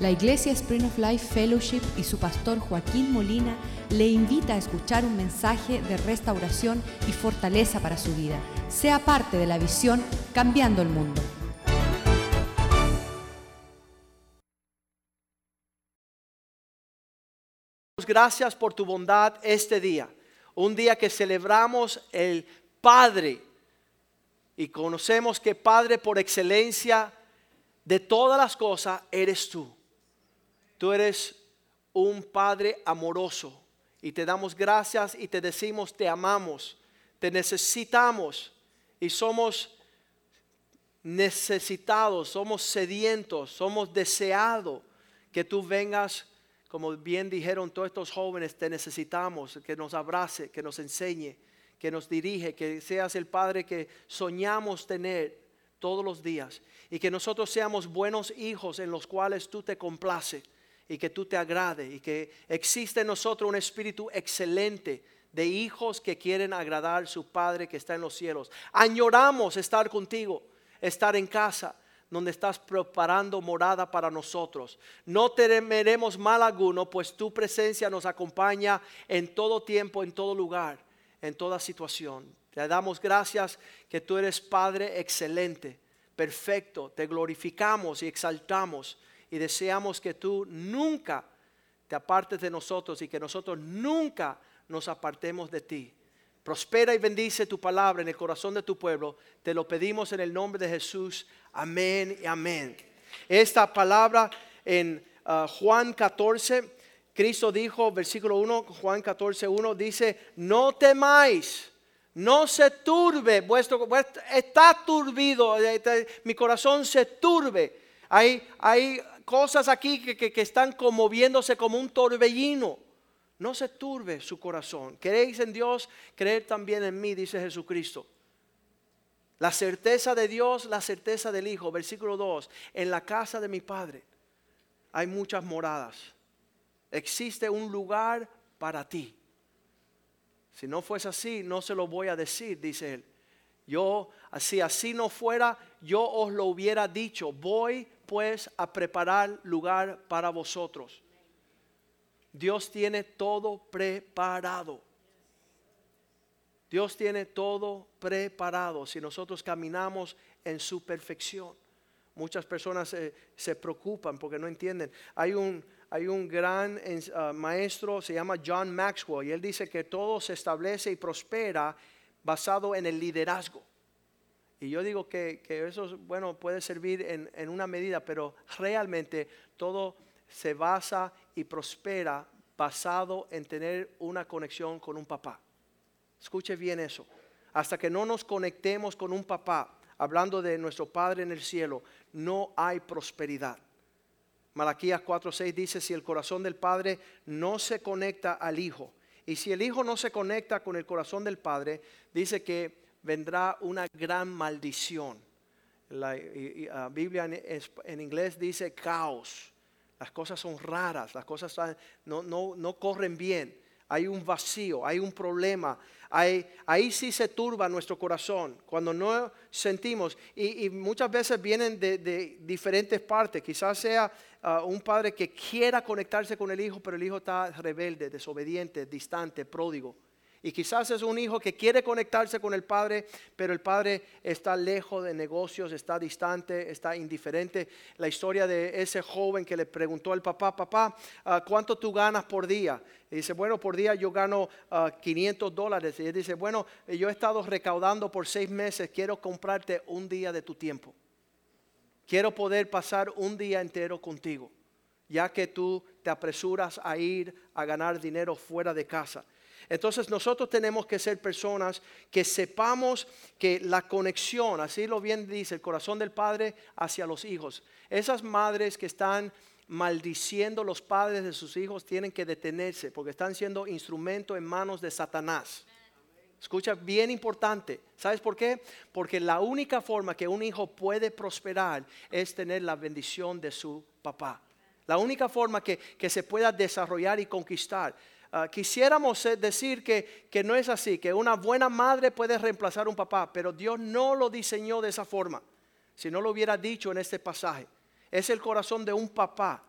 La Iglesia Spring of Life Fellowship y su pastor Joaquín Molina le invita a escuchar un mensaje de restauración y fortaleza para su vida. Sea parte de la visión Cambiando el Mundo. Gracias por tu bondad este día, un día que celebramos el Padre y conocemos que Padre por excelencia de todas las cosas eres tú. Tú eres un Padre amoroso y te damos gracias y te decimos te amamos, te necesitamos y somos necesitados, somos sedientos, somos deseados que tú vengas, como bien dijeron todos estos jóvenes, te necesitamos, que nos abrace, que nos enseñe, que nos dirige, que seas el Padre que soñamos tener todos los días y que nosotros seamos buenos hijos en los cuales tú te complaces y que tú te agrade y que existe en nosotros un espíritu excelente de hijos que quieren agradar a su Padre que está en los cielos. Añoramos estar contigo, estar en casa donde estás preparando morada para nosotros. No temeremos mal alguno, pues tu presencia nos acompaña en todo tiempo, en todo lugar, en toda situación. Te damos gracias que tú eres Padre excelente, perfecto. Te glorificamos y exaltamos y deseamos que tú nunca te apartes de nosotros y que nosotros nunca nos apartemos de ti. Prospera y bendice tu palabra en el corazón de tu pueblo. Te lo pedimos en el nombre de Jesús. Amén y amén. Esta palabra en uh, Juan 14, Cristo dijo, versículo 1, Juan 14, 1, dice, no temáis. No se turbe, vuestro, está turbido, eh, mi corazón se turbe. Hay, hay cosas aquí que, están conmoviéndose como un torbellino. No se turbe su corazón. Queréis en Dios, creer también en mí, dice Jesucristo. La certeza de Dios, la certeza del Hijo. Versículo 2. En la casa de mi Padre hay muchas moradas. Existe un lugar para ti. Si no fuese así, no se lo voy a decir, dice él. Yo, así, así no fuera, yo os lo hubiera dicho. Voy pues a preparar lugar para vosotros. Dios tiene todo preparado. Dios tiene todo preparado si nosotros caminamos en su perfección. Muchas personas se preocupan porque no entienden. Hay un, hay un gran uh, maestro, se llama John Maxwell, y él dice que todo se establece y prospera basado en el liderazgo. Y yo digo que, eso, bueno, puede servir en, una medida, pero realmente todo se basa y prospera basado en tener una conexión con un papá. Escuche bien eso. Hasta que no nos conectemos con un papá, hablando de nuestro Padre en el cielo, no hay prosperidad. Malaquías 4:6 dice, si el corazón del Padre no se conecta al Hijo, y si el Hijo no se conecta con el corazón del Padre, dice que vendrá una gran maldición. La ah, Biblia en, inglés dice caos. Las cosas son raras, las cosas no, no, corren bien. Hay un vacío, hay un problema. ahí sí se turba nuestro corazón cuando no sentimos. Y, muchas veces vienen de, diferentes partes. Quizás sea ah, un padre que quiera conectarse con el hijo, pero el hijo está rebelde, desobediente, distante, pródigo. Y quizás es un hijo que quiere conectarse con el padre, pero el padre está lejos de negocios, está distante, está indiferente. La historia de ese joven que le preguntó al papá, papá, ah, ¿cuánto tú ganas por día? Y dice, bueno, por día yo gano 500 ah, dólares. Y él dice, bueno, yo he estado recaudando por seis meses, quiero comprarte un día de tu tiempo. Quiero poder pasar un día entero contigo, ya que tú te apresuras a ir a ganar dinero fuera de casa. Entonces nosotros tenemos que ser personas que sepamos que la conexión, así lo bien dice el corazón del Padre hacia los hijos. Esas madres que están maldiciendo los padres de sus hijos tienen que detenerse porque están siendo instrumento en manos de Satanás. Escucha, bien importante. ¿Sabes por qué? Porque la única forma que un hijo puede prosperar es tener la bendición de su papá. La única forma que, que se pueda desarrollar y conquistar. Ah, quisiéramos eh, decir que, no es así, que una buena madre puede reemplazar a un papá, pero Dios no lo diseñó de esa forma. Si no lo hubiera dicho en este pasaje, es el corazón de un papá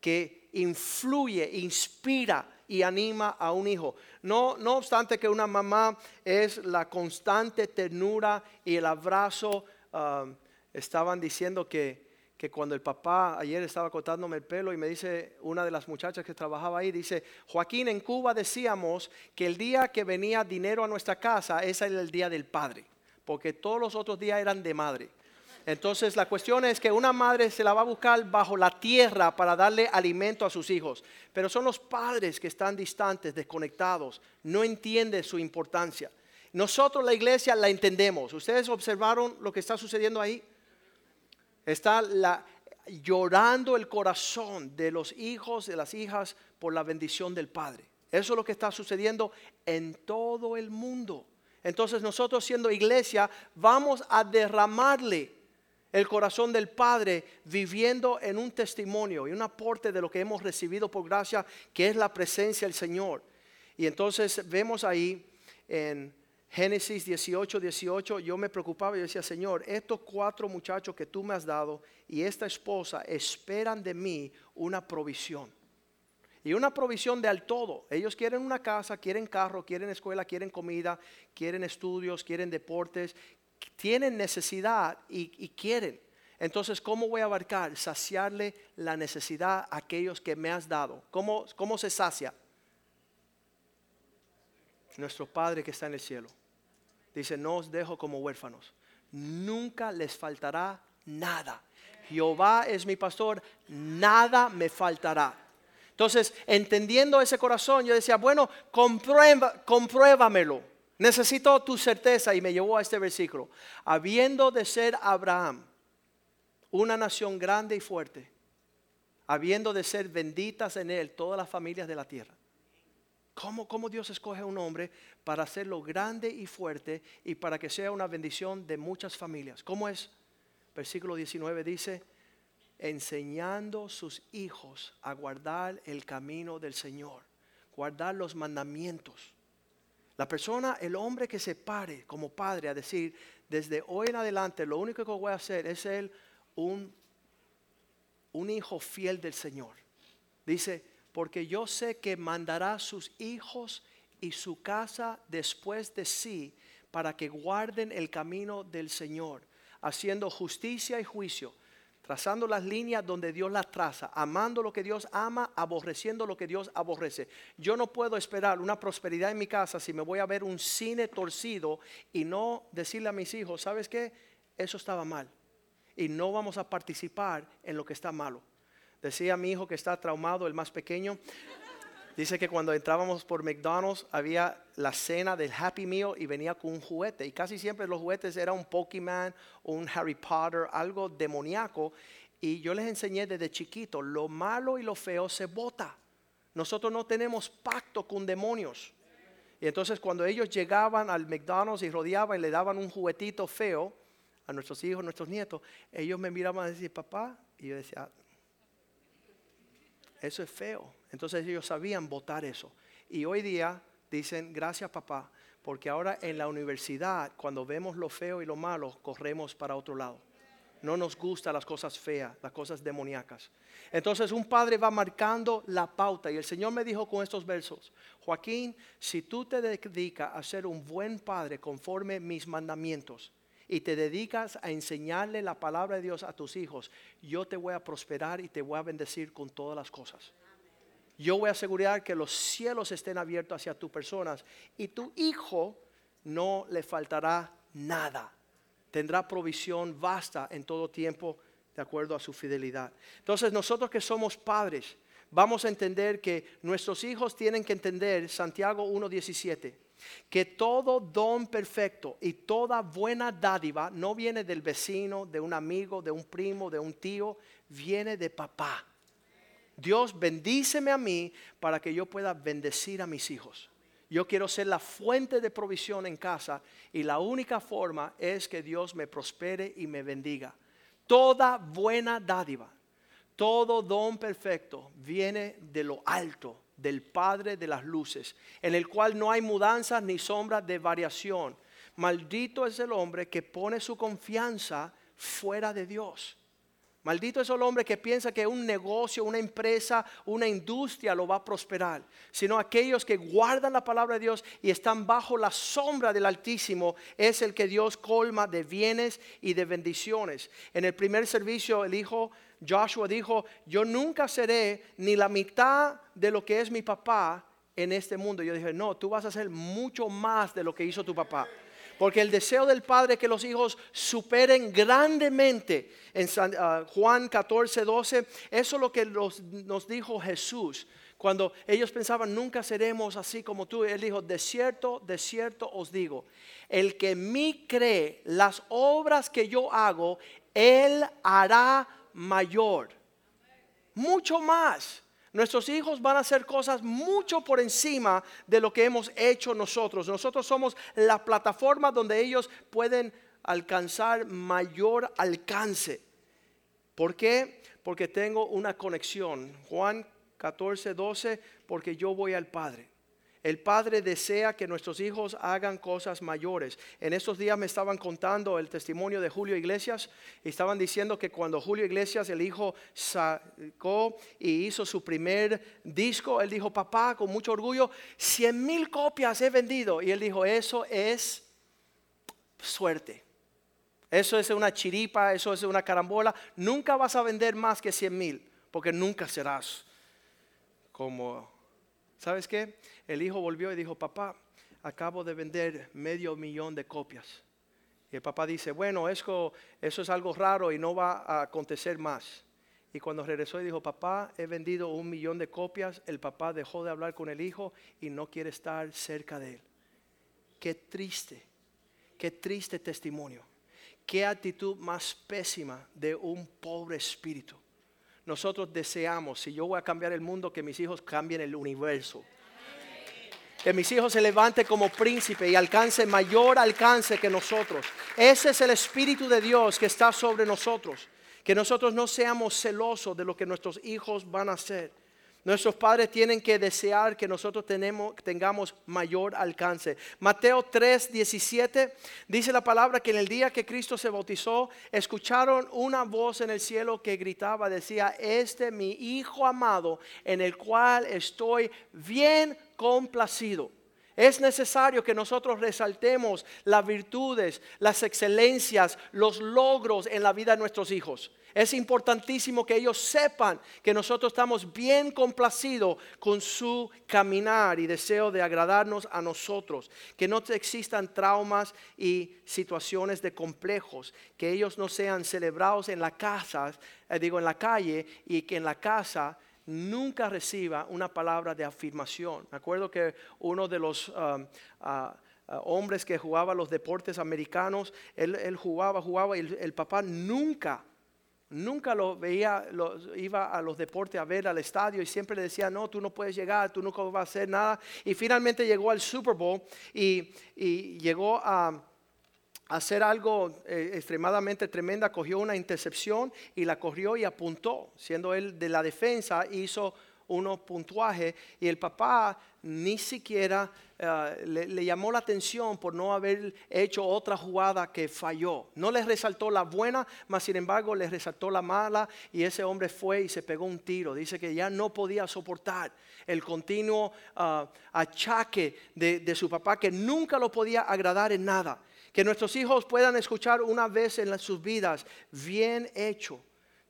que influye, inspira y anima a un hijo. No, no obstante que una mamá es la constante ternura y el abrazo. Um, estaban diciendo que, que cuando el papá ayer estaba cortándome el pelo y me dice una de las muchachas que trabajaba ahí, dice, Joaquín, en Cuba decíamos que el día que venía dinero a nuestra casa, ese era el día del padre, porque todos los otros días eran de madre. Entonces la cuestión es que una madre se la va a buscar bajo la tierra para darle alimento a sus hijos, pero son los padres que están distantes, desconectados, no entienden su importancia. Nosotros la iglesia la entendemos. ¿Ustedes observaron lo que está sucediendo ahí? Está llorando el corazón de los hijos, de las hijas, por la bendición del Padre. Eso es lo que está sucediendo en todo el mundo. Entonces nosotros siendo iglesia vamos a derramarle el corazón del Padre viviendo en un testimonio y un aporte de lo que hemos recibido por gracia, que es la presencia del Señor. Y entonces vemos ahí en Génesis 18, 18, yo me preocupaba y decía, Señor, estos cuatro muchachos que tú me has dado y esta esposa esperan de mí una provisión. Y una provisión de al todo. Ellos quieren una casa, quieren carro, quieren escuela, quieren comida, quieren estudios, quieren deportes, tienen necesidad y, quieren. Entonces, ¿cómo voy a abarcar? Saciarle la necesidad a aquellos que me has dado. ¿Cómo, cómo se sacia? Nuestro Padre que está en el cielo. Dice, no os dejo como huérfanos. Nunca les faltará nada. Jehová es mi pastor, nada me faltará. Entonces, entendiendo ese corazón, yo decía, bueno, comprueba, compruébamelo. Necesito tu certeza y me llevó a este versículo. Habiendo de ser Abraham una nación grande y fuerte, habiendo de ser benditas en él todas las familias de la tierra. ¿Cómo, ¿Cómo, Dios escoge a un hombre para hacerlo grande y fuerte y para que sea una bendición de muchas familias? ¿Cómo es? Versículo 19 dice, enseñando sus hijos a guardar el camino del Señor, guardar los mandamientos la persona, el hombre que se pare como padre a decir, desde hoy en adelante lo único que voy a hacer es ser un, un hijo fiel del Señor. Dice, porque yo sé que mandará sus hijos y su casa después de sí para que guarden el camino del Señor, haciendo justicia y juicio trazando las líneas donde Dios las traza, amando lo que Dios ama, aborreciendo lo que Dios aborrece. Yo no puedo esperar una prosperidad en mi casa si me voy a ver un cine torcido y no decirle a mis hijos, ¿sabes qué? Eso estaba mal. Y no vamos a participar en lo que está malo. Decía mi hijo que está traumado, el más pequeño, Dice que cuando entrábamos por McDonald's había la cena del Happy Meal y venía con un juguete. Y casi siempre los juguetes eran un Pokémon o un Harry Potter, algo demoníaco. Y yo les enseñé desde chiquito, lo malo y lo feo se bota. Nosotros no tenemos pacto con demonios. Y entonces cuando ellos llegaban al McDonald's y rodeaban y le daban un juguetito feo a nuestros hijos, nuestros nietos, ellos me miraban y decían, papá, y yo decía, eso es feo. Entonces ellos sabían votar eso. Y hoy día dicen, gracias papá, porque ahora en la universidad, cuando vemos lo feo y lo malo, corremos para otro lado. No nos gustan las cosas feas, las cosas demoníacas. Entonces un padre va marcando la pauta y el Señor me dijo con estos versos, Joaquín, si tú te dedicas a ser un buen padre conforme mis mandamientos, y te dedicas a enseñarle la palabra de Dios a tus hijos, yo te voy a prosperar y te voy a bendecir con todas las cosas. Yo voy a asegurar que los cielos estén abiertos hacia tus personas y tu hijo no le faltará nada. Tendrá provisión vasta en todo tiempo de acuerdo a su fidelidad. Entonces nosotros que somos padres, vamos a entender que nuestros hijos tienen que entender Santiago 1.17 que todo don perfecto y toda buena dádiva no viene del vecino, de un amigo, de un primo, de un tío, viene de papá. Dios bendíceme a mí para que yo pueda bendecir a mis hijos. Yo quiero ser la fuente de provisión en casa y la única forma es que Dios me prospere y me bendiga. Toda buena dádiva, todo don perfecto viene de lo alto del Padre de las luces, en el cual no hay mudanza ni sombra de variación. Maldito es el hombre que pone su confianza fuera de Dios. Maldito es el hombre que piensa que un negocio, una empresa, una industria lo va a prosperar, sino aquellos que guardan la palabra de Dios y están bajo la sombra del Altísimo, es el que Dios colma de bienes y de bendiciones. En el primer servicio el hijo Joshua dijo, yo nunca seré ni la mitad de lo que es mi papá en este mundo. Yo dije, no, tú vas a ser mucho más de lo que hizo tu papá. Porque el deseo del Padre es que los hijos superen grandemente. En ah, Juan 14, 12, eso es lo que nos dijo Jesús. Cuando ellos pensaban, nunca seremos así como tú, Él dijo, de cierto, de cierto os digo, el que mí cree las obras que yo hago, Él hará mayor. Mucho más. Nuestros hijos van a hacer cosas mucho por encima de lo que hemos hecho nosotros. Nosotros somos la plataforma donde ellos pueden alcanzar mayor alcance. ¿Por qué? Porque tengo una conexión. Juan 14, 12, porque yo voy al Padre. El Padre desea que nuestros hijos hagan cosas mayores. En estos días me estaban contando el testimonio de Julio Iglesias y estaban diciendo que cuando Julio Iglesias, el hijo, sacó y hizo su primer disco, él dijo, papá, con mucho orgullo, 100 mil copias he vendido. Y él dijo, eso es suerte. Eso es una chiripa, eso es una carambola. Nunca vas a vender más que 100 mil, porque nunca serás como ¿Sabes qué? El hijo volvió y dijo, papá, acabo de vender medio millón de copias. Y el papá dice, bueno, eso, eso es algo raro y no va a acontecer más. Y cuando regresó y dijo, papá, he vendido un millón de copias, el papá dejó de hablar con el hijo y no quiere estar cerca de él. Qué triste, qué triste testimonio. Qué actitud más pésima de un pobre espíritu nosotros deseamos, si yo voy a cambiar el mundo, que mis hijos cambien el universo. Que mis hijos se levanten como príncipe y alcance mayor alcance que nosotros. Ese es el Espíritu de Dios que está sobre nosotros. Que nosotros no seamos celosos de lo que nuestros hijos van a hacer Nuestros padres tienen que desear que nosotros tenemos, tengamos mayor alcance. Mateo 3, 17 dice la palabra que en el día que Cristo se bautizó, escucharon una voz en el cielo que gritaba, decía, este mi Hijo amado, en el cual estoy bien complacido. Es necesario que nosotros resaltemos las virtudes, las excelencias, los logros en la vida de nuestros hijos. Es importantísimo que ellos sepan que nosotros estamos bien complacidos con su caminar y deseo de agradarnos a nosotros. Que no existan traumas y situaciones de complejos. Que ellos no sean celebrados en la casa, eh, digo en la calle, y que en la casa nunca reciba una palabra de afirmación. Me acuerdo que uno de los um, uh, uh, hombres que jugaba los deportes americanos, él, jugaba, jugaba y el papá nunca Nunca lo veía, iba a los deportes a ver al estadio y siempre le decía, no, tú no puedes llegar, tú nunca vas a hacer nada. Y finalmente llegó al Super Bowl y, llegó a, hacer algo eh, extremadamente tremenda, cogió una intercepción y la corrió y apuntó, siendo él de la defensa, hizo uno puntuaje y el papá ni siquiera eh, le, llamó la atención por no haber hecho otra jugada que falló. No le resaltó la buena, mas sin embargo le resaltó la mala y ese hombre fue y se pegó un tiro. Dice que ya no podía soportar el continuo ah, achaque de su papá que nunca lo podía agradar en nada. Que nuestros hijos puedan escuchar una vez en sus vidas, bien hecho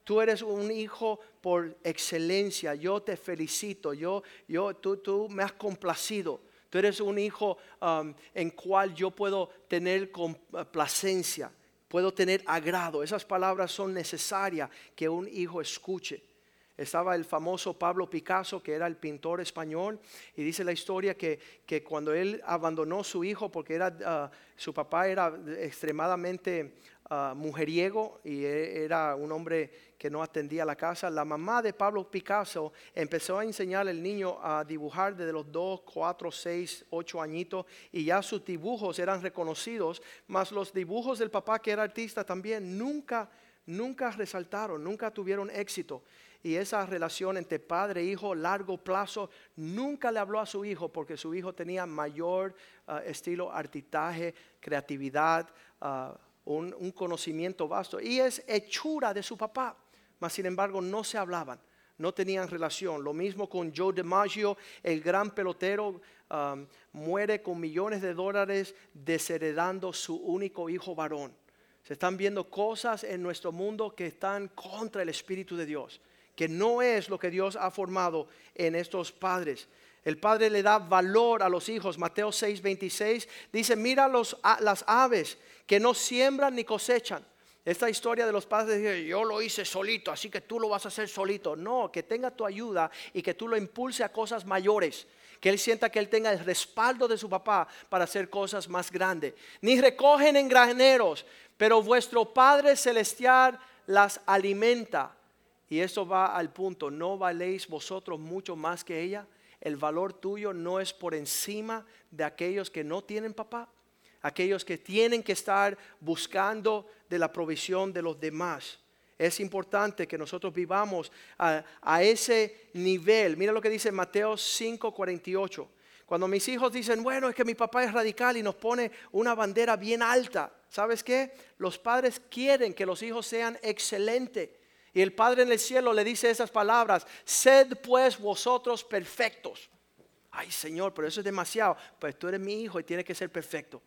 Tú eres un hijo por excelencia. Yo te felicito. Yo, yo, tú, tú me has complacido. Tú eres un hijo um, en cual yo puedo tener complacencia, puedo tener agrado. Esas palabras son necesarias que un hijo escuche. Estaba el famoso Pablo Picasso, que era el pintor español, y dice la historia que, que cuando él abandonó su hijo, porque era, uh, su papá era extremadamente uh, mujeriego y e, era un hombre que no atendía la casa, la mamá de Pablo Picasso empezó a enseñar al niño a dibujar desde los 2, 4, 6, 8 añitos y ya sus dibujos eran reconocidos, mas los dibujos del papá que era artista también nunca, nunca resaltaron, nunca tuvieron éxito. Y esa relación entre padre e hijo, largo plazo, nunca le habló a su hijo porque su hijo tenía mayor ah, estilo artitaje, creatividad, ah, un, conocimiento vasto. Y es hechura de su papá. mas sin embargo no se hablaban, no tenían relación. Lo mismo con Joe DiMaggio, el gran pelotero, um, muere con millones de dólares desheredando su único hijo varón. Se están viendo cosas en nuestro mundo que están contra el Espíritu de Dios, que no es lo que Dios ha formado en estos padres. El padre le da valor a los hijos. Mateo 6, 26 dice, mira los, las aves que no siembran ni cosechan. Esta historia de los padres dice, yo lo hice solito, así que tú lo vas a hacer solito. No, que tenga tu ayuda y que tú lo impulse a cosas mayores. Que él sienta que él tenga el respaldo de su papá para hacer cosas más grandes. Ni recogen en graneros, pero vuestro Padre Celestial las alimenta. Y eso va al punto, ¿no valéis vosotros mucho más que ella? El valor tuyo no es por encima de aquellos que no tienen papá, aquellos que tienen que estar buscando de la provisión de los demás. Es importante que nosotros vivamos a, ese nivel. Mira lo que dice Mateo 5:48. Cuando mis hijos dicen, bueno, es que mi papá es radical y nos pone una bandera bien alta, ¿sabes qué? Los padres quieren que los hijos sean excelentes. Y el Padre en el cielo le dice esas palabras, sed pues vosotros perfectos. Ay Señor, pero eso es demasiado. Pues tú eres mi hijo y tienes que ser perfecto.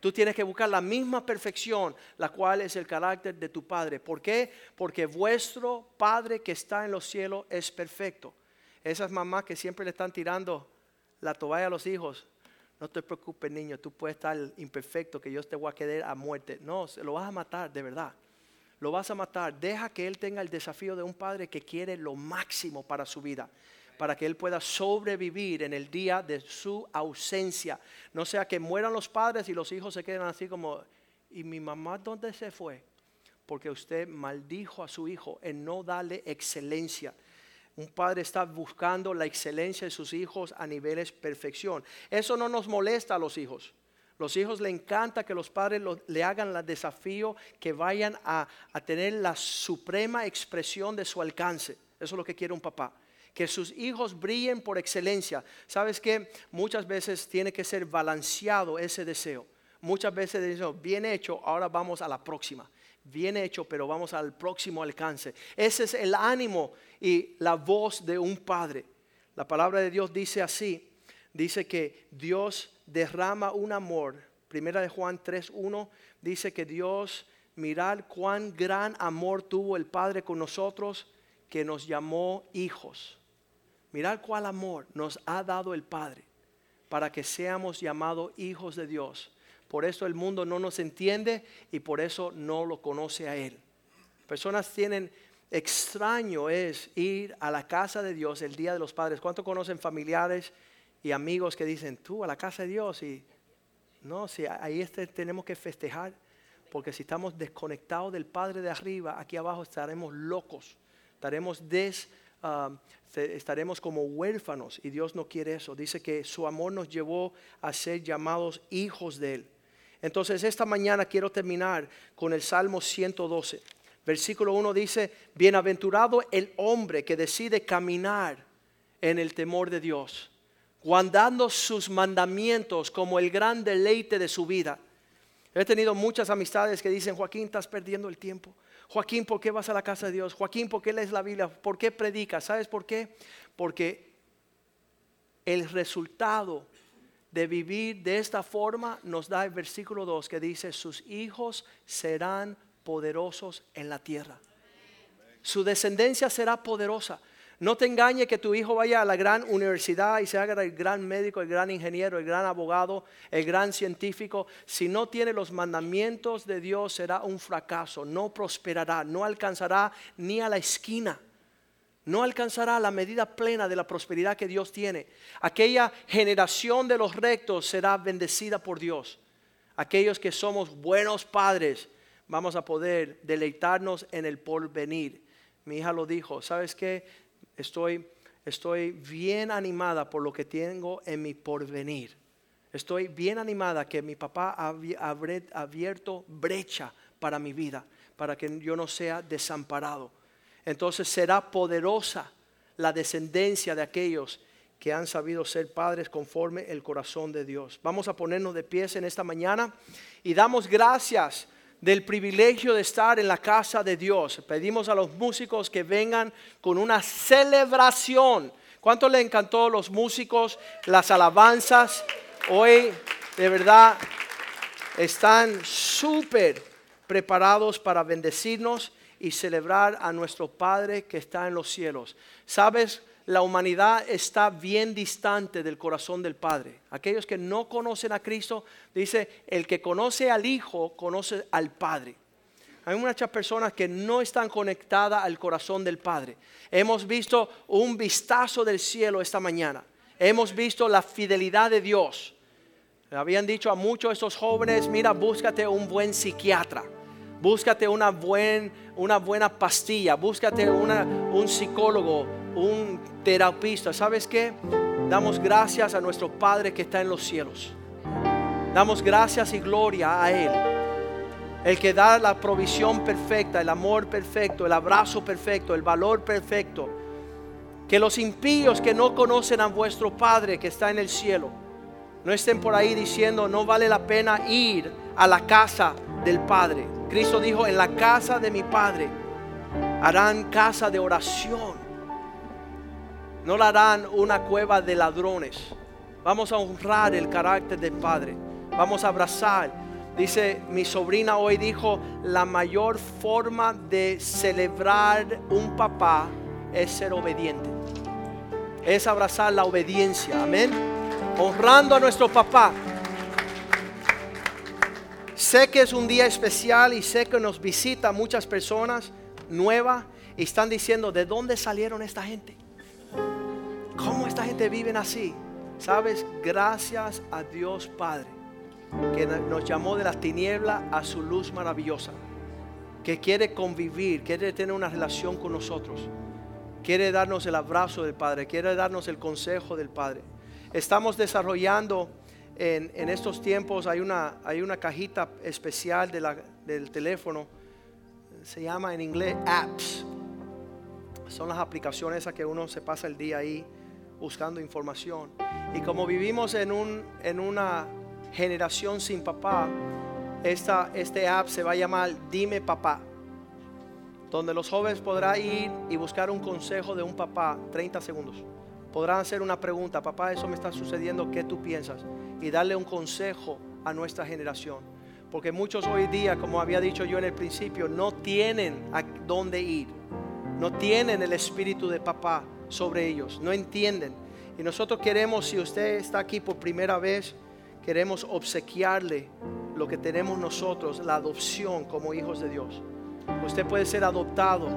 Tú tienes que buscar la misma perfección, la cual es el carácter de tu Padre. ¿Por qué? Porque vuestro Padre que está en los cielos es perfecto. Esas mamás que siempre le están tirando la toalla a los hijos, no te preocupes niño, tú puedes estar imperfecto, que yo te voy a quedar a muerte. No, se lo vas a matar, de verdad lo vas a matar. Deja que él tenga el desafío de un padre que quiere lo máximo para su vida, para que él pueda sobrevivir en el día de su ausencia. No sea que mueran los padres y los hijos se queden así como, ¿y mi mamá dónde se fue? Porque usted maldijo a su hijo en no darle excelencia. Un padre está buscando la excelencia de sus hijos a niveles perfección. Eso no nos molesta a los hijos. Los hijos le encanta que los padres le hagan el desafío que vayan a, tener la suprema expresión de su alcance. Eso es lo que quiere un papá que sus hijos brillen por excelencia. ¿Sabes que Muchas veces tiene que ser balanceado ese deseo. Muchas veces dicen, bien hecho, ahora vamos a la próxima. Bien hecho, pero vamos al próximo alcance. Ese es el ánimo y la voz de un padre. La palabra de Dios dice así, dice que Dios derrama un amor. Primera de Juan 3.1 dice que Dios, mirad cuán gran amor tuvo el Padre con nosotros que nos llamó hijos. Mirad cuál amor nos ha dado el Padre para que seamos llamados hijos de Dios. Por eso el mundo no nos entiende y por eso no lo conoce a Él. Personas tienen extraño es ir a la casa de Dios el día de los padres. ¿Cuánto conocen familiares y amigos que dicen, tú a la casa de Dios y no, si ahí este, tenemos que festejar, porque si estamos desconectados del Padre de arriba, aquí abajo estaremos locos, estaremos des, um, estaremos como huérfanos y Dios no quiere eso. Dice que su amor nos llevó a ser llamados hijos de Él. Entonces esta mañana quiero terminar con el Salmo 112. Versículo 1 dice, bienaventurado el hombre que decide caminar en el temor de Dios guardando sus mandamientos como el gran deleite de su vida. He tenido muchas amistades que dicen, Joaquín, estás perdiendo el tiempo. Joaquín, ¿por qué vas a la casa de Dios? Joaquín, ¿por qué lees la Biblia? ¿Por qué predicas? ¿Sabes por qué? Porque el resultado de vivir de esta forma nos da el versículo 2 que dice, sus hijos serán poderosos en la tierra. Su descendencia será poderosa. No te engañe que tu hijo vaya a la gran universidad y se haga el gran médico, el gran ingeniero, el gran abogado, el gran científico. Si no tiene los mandamientos de Dios será un fracaso, no prosperará, no alcanzará ni a la esquina. No alcanzará la medida plena de la prosperidad que Dios tiene. Aquella generación de los rectos será bendecida por Dios. Aquellos que somos buenos padres vamos a poder deleitarnos en el porvenir. Mi hija lo dijo, ¿sabes qué? Estoy, estoy bien animada por lo que tengo en mi porvenir. Estoy bien animada que mi papá ha abierto brecha para mi vida, para que yo no sea desamparado. Entonces será poderosa la descendencia de aquellos que han sabido ser padres conforme el corazón de Dios. Vamos a ponernos de pies en esta mañana y damos gracias del privilegio de estar en la casa de Dios. Pedimos a los músicos que vengan con una celebración. ¿Cuánto le encantó los músicos, las alabanzas? Hoy, de verdad, están súper preparados para bendecirnos y celebrar a nuestro Padre que está en los cielos. ¿Sabes? La humanidad está bien distante del corazón del Padre. Aquellos que no conocen a Cristo, dice, el que conoce al Hijo, conoce al Padre. Hay muchas personas que no están conectadas al corazón del Padre. Hemos visto un vistazo del cielo esta mañana. Hemos visto la fidelidad de Dios. Habían dicho a muchos de estos jóvenes, mira, búscate un buen psiquiatra. Búscate una, buen, una buena pastilla, búscate una, un psicólogo, un terapista. ¿Sabes qué? Damos gracias a nuestro Padre que está en los cielos. Damos gracias y gloria a Él. El que da la provisión perfecta, el amor perfecto, el abrazo perfecto, el valor perfecto. Que los impíos que no conocen a vuestro Padre que está en el cielo, no estén por ahí diciendo, no vale la pena ir a la casa del Padre. Cristo dijo, en la casa de mi Padre harán casa de oración. No la harán una cueva de ladrones. Vamos a honrar el carácter del Padre. Vamos a abrazar. Dice, mi sobrina hoy dijo, la mayor forma de celebrar un papá es ser obediente. Es abrazar la obediencia. Amén. Honrando a nuestro papá. Sé que es un día especial y sé que nos visita muchas personas nuevas y están diciendo, ¿de dónde salieron esta gente? ¿Cómo esta gente vive así? Sabes, gracias a Dios Padre, que nos llamó de las tinieblas a su luz maravillosa, que quiere convivir, quiere tener una relación con nosotros, quiere darnos el abrazo del Padre, quiere darnos el consejo del Padre. Estamos desarrollando en, estos tiempos, hay una, hay una cajita especial del teléfono, se llama en inglés apps. Son las aplicaciones a que uno se pasa el día ahí buscando información. Y como vivimos en, un, en una generación sin papá, esta, este app se va a llamar Dime Papá, donde los jóvenes podrán ir y buscar un consejo de un papá, 30 segundos. Podrán hacer una pregunta, papá, eso me está sucediendo, ¿qué tú piensas? Y darle un consejo a nuestra generación. Porque muchos hoy día, como había dicho yo en el principio, no tienen a dónde ir. No tienen el espíritu de papá sobre ellos, no entienden. Y nosotros queremos, si usted está aquí por primera vez, queremos obsequiarle lo que tenemos nosotros, la adopción como hijos de Dios. Usted puede ser adoptado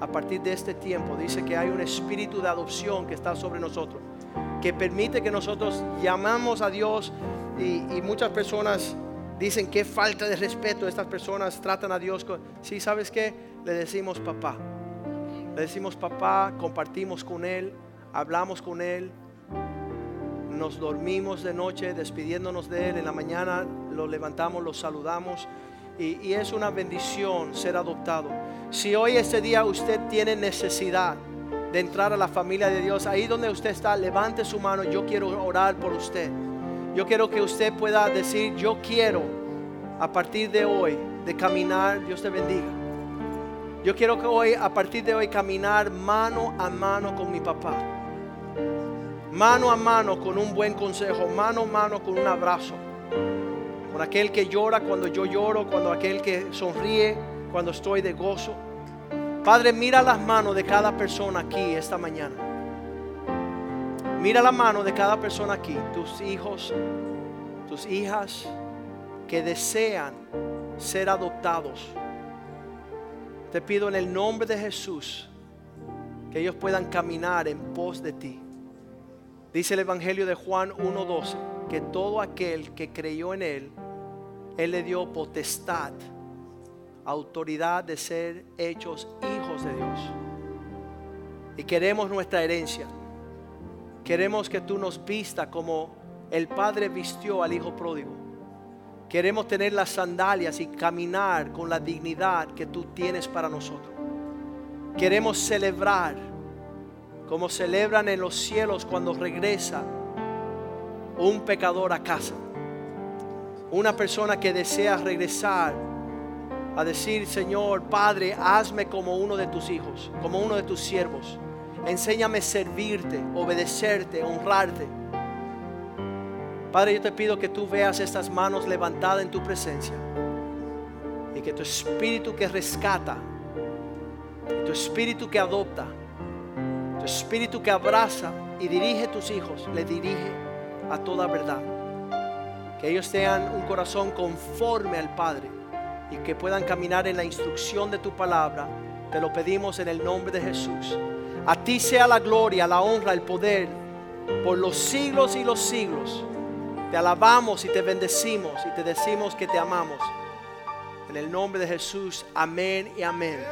a partir de este tiempo. Dice que hay un espíritu de adopción que está sobre nosotros, que permite que nosotros llamamos a Dios y, muchas personas dicen que falta de respeto. Estas personas tratan a Dios con, sí, ¿sabes qué? Le decimos papá. Le decimos papá, compartimos con Él, hablamos con Él, nos dormimos de noche despidiéndonos de Él, en la mañana lo levantamos, lo saludamos y, es una bendición ser adoptado. Si hoy este día usted tiene necesidad de entrar a la familia de Dios, ahí donde usted está, levante su mano, yo quiero orar por usted. Yo quiero que usted pueda decir, yo quiero a partir de hoy de caminar, Dios te bendiga yo quiero que hoy, a partir de hoy, caminar mano a mano con mi papá. Mano a mano con un buen consejo, mano a mano con un abrazo. Con aquel que llora cuando yo lloro, cuando aquel que sonríe cuando estoy de gozo. Padre, mira las manos de cada persona aquí esta mañana. Mira la mano de cada persona aquí, tus hijos, tus hijas que desean ser adoptados te pido en el nombre de Jesús que ellos puedan caminar en pos de ti. Dice el Evangelio de Juan 1.12 que todo aquel que creyó en Él, Él le dio potestad, autoridad de ser hechos hijos de Dios. Y queremos nuestra herencia. Queremos que tú nos vista como el Padre vistió al Hijo pródigo. Queremos tener las sandalias y caminar con la dignidad que tú tienes para nosotros. Queremos celebrar como celebran en los cielos cuando regresa un pecador a casa. Una persona que desea regresar a decir, Señor, Padre, hazme como uno de tus hijos, como uno de tus siervos. Enséñame a servirte, obedecerte, honrarte. Padre, yo te pido que tú veas estas manos levantadas en tu presencia y que tu espíritu que rescata, tu espíritu que adopta, tu espíritu que abraza y dirige a tus hijos, le dirige a toda verdad. Que ellos tengan un corazón conforme al Padre y que puedan caminar en la instrucción de tu palabra. Te lo pedimos en el nombre de Jesús. A ti sea la gloria, la honra, el poder por los siglos y los siglos. Te alabamos y te bendecimos y te decimos que te amamos. En el nombre de Jesús, amén y amén.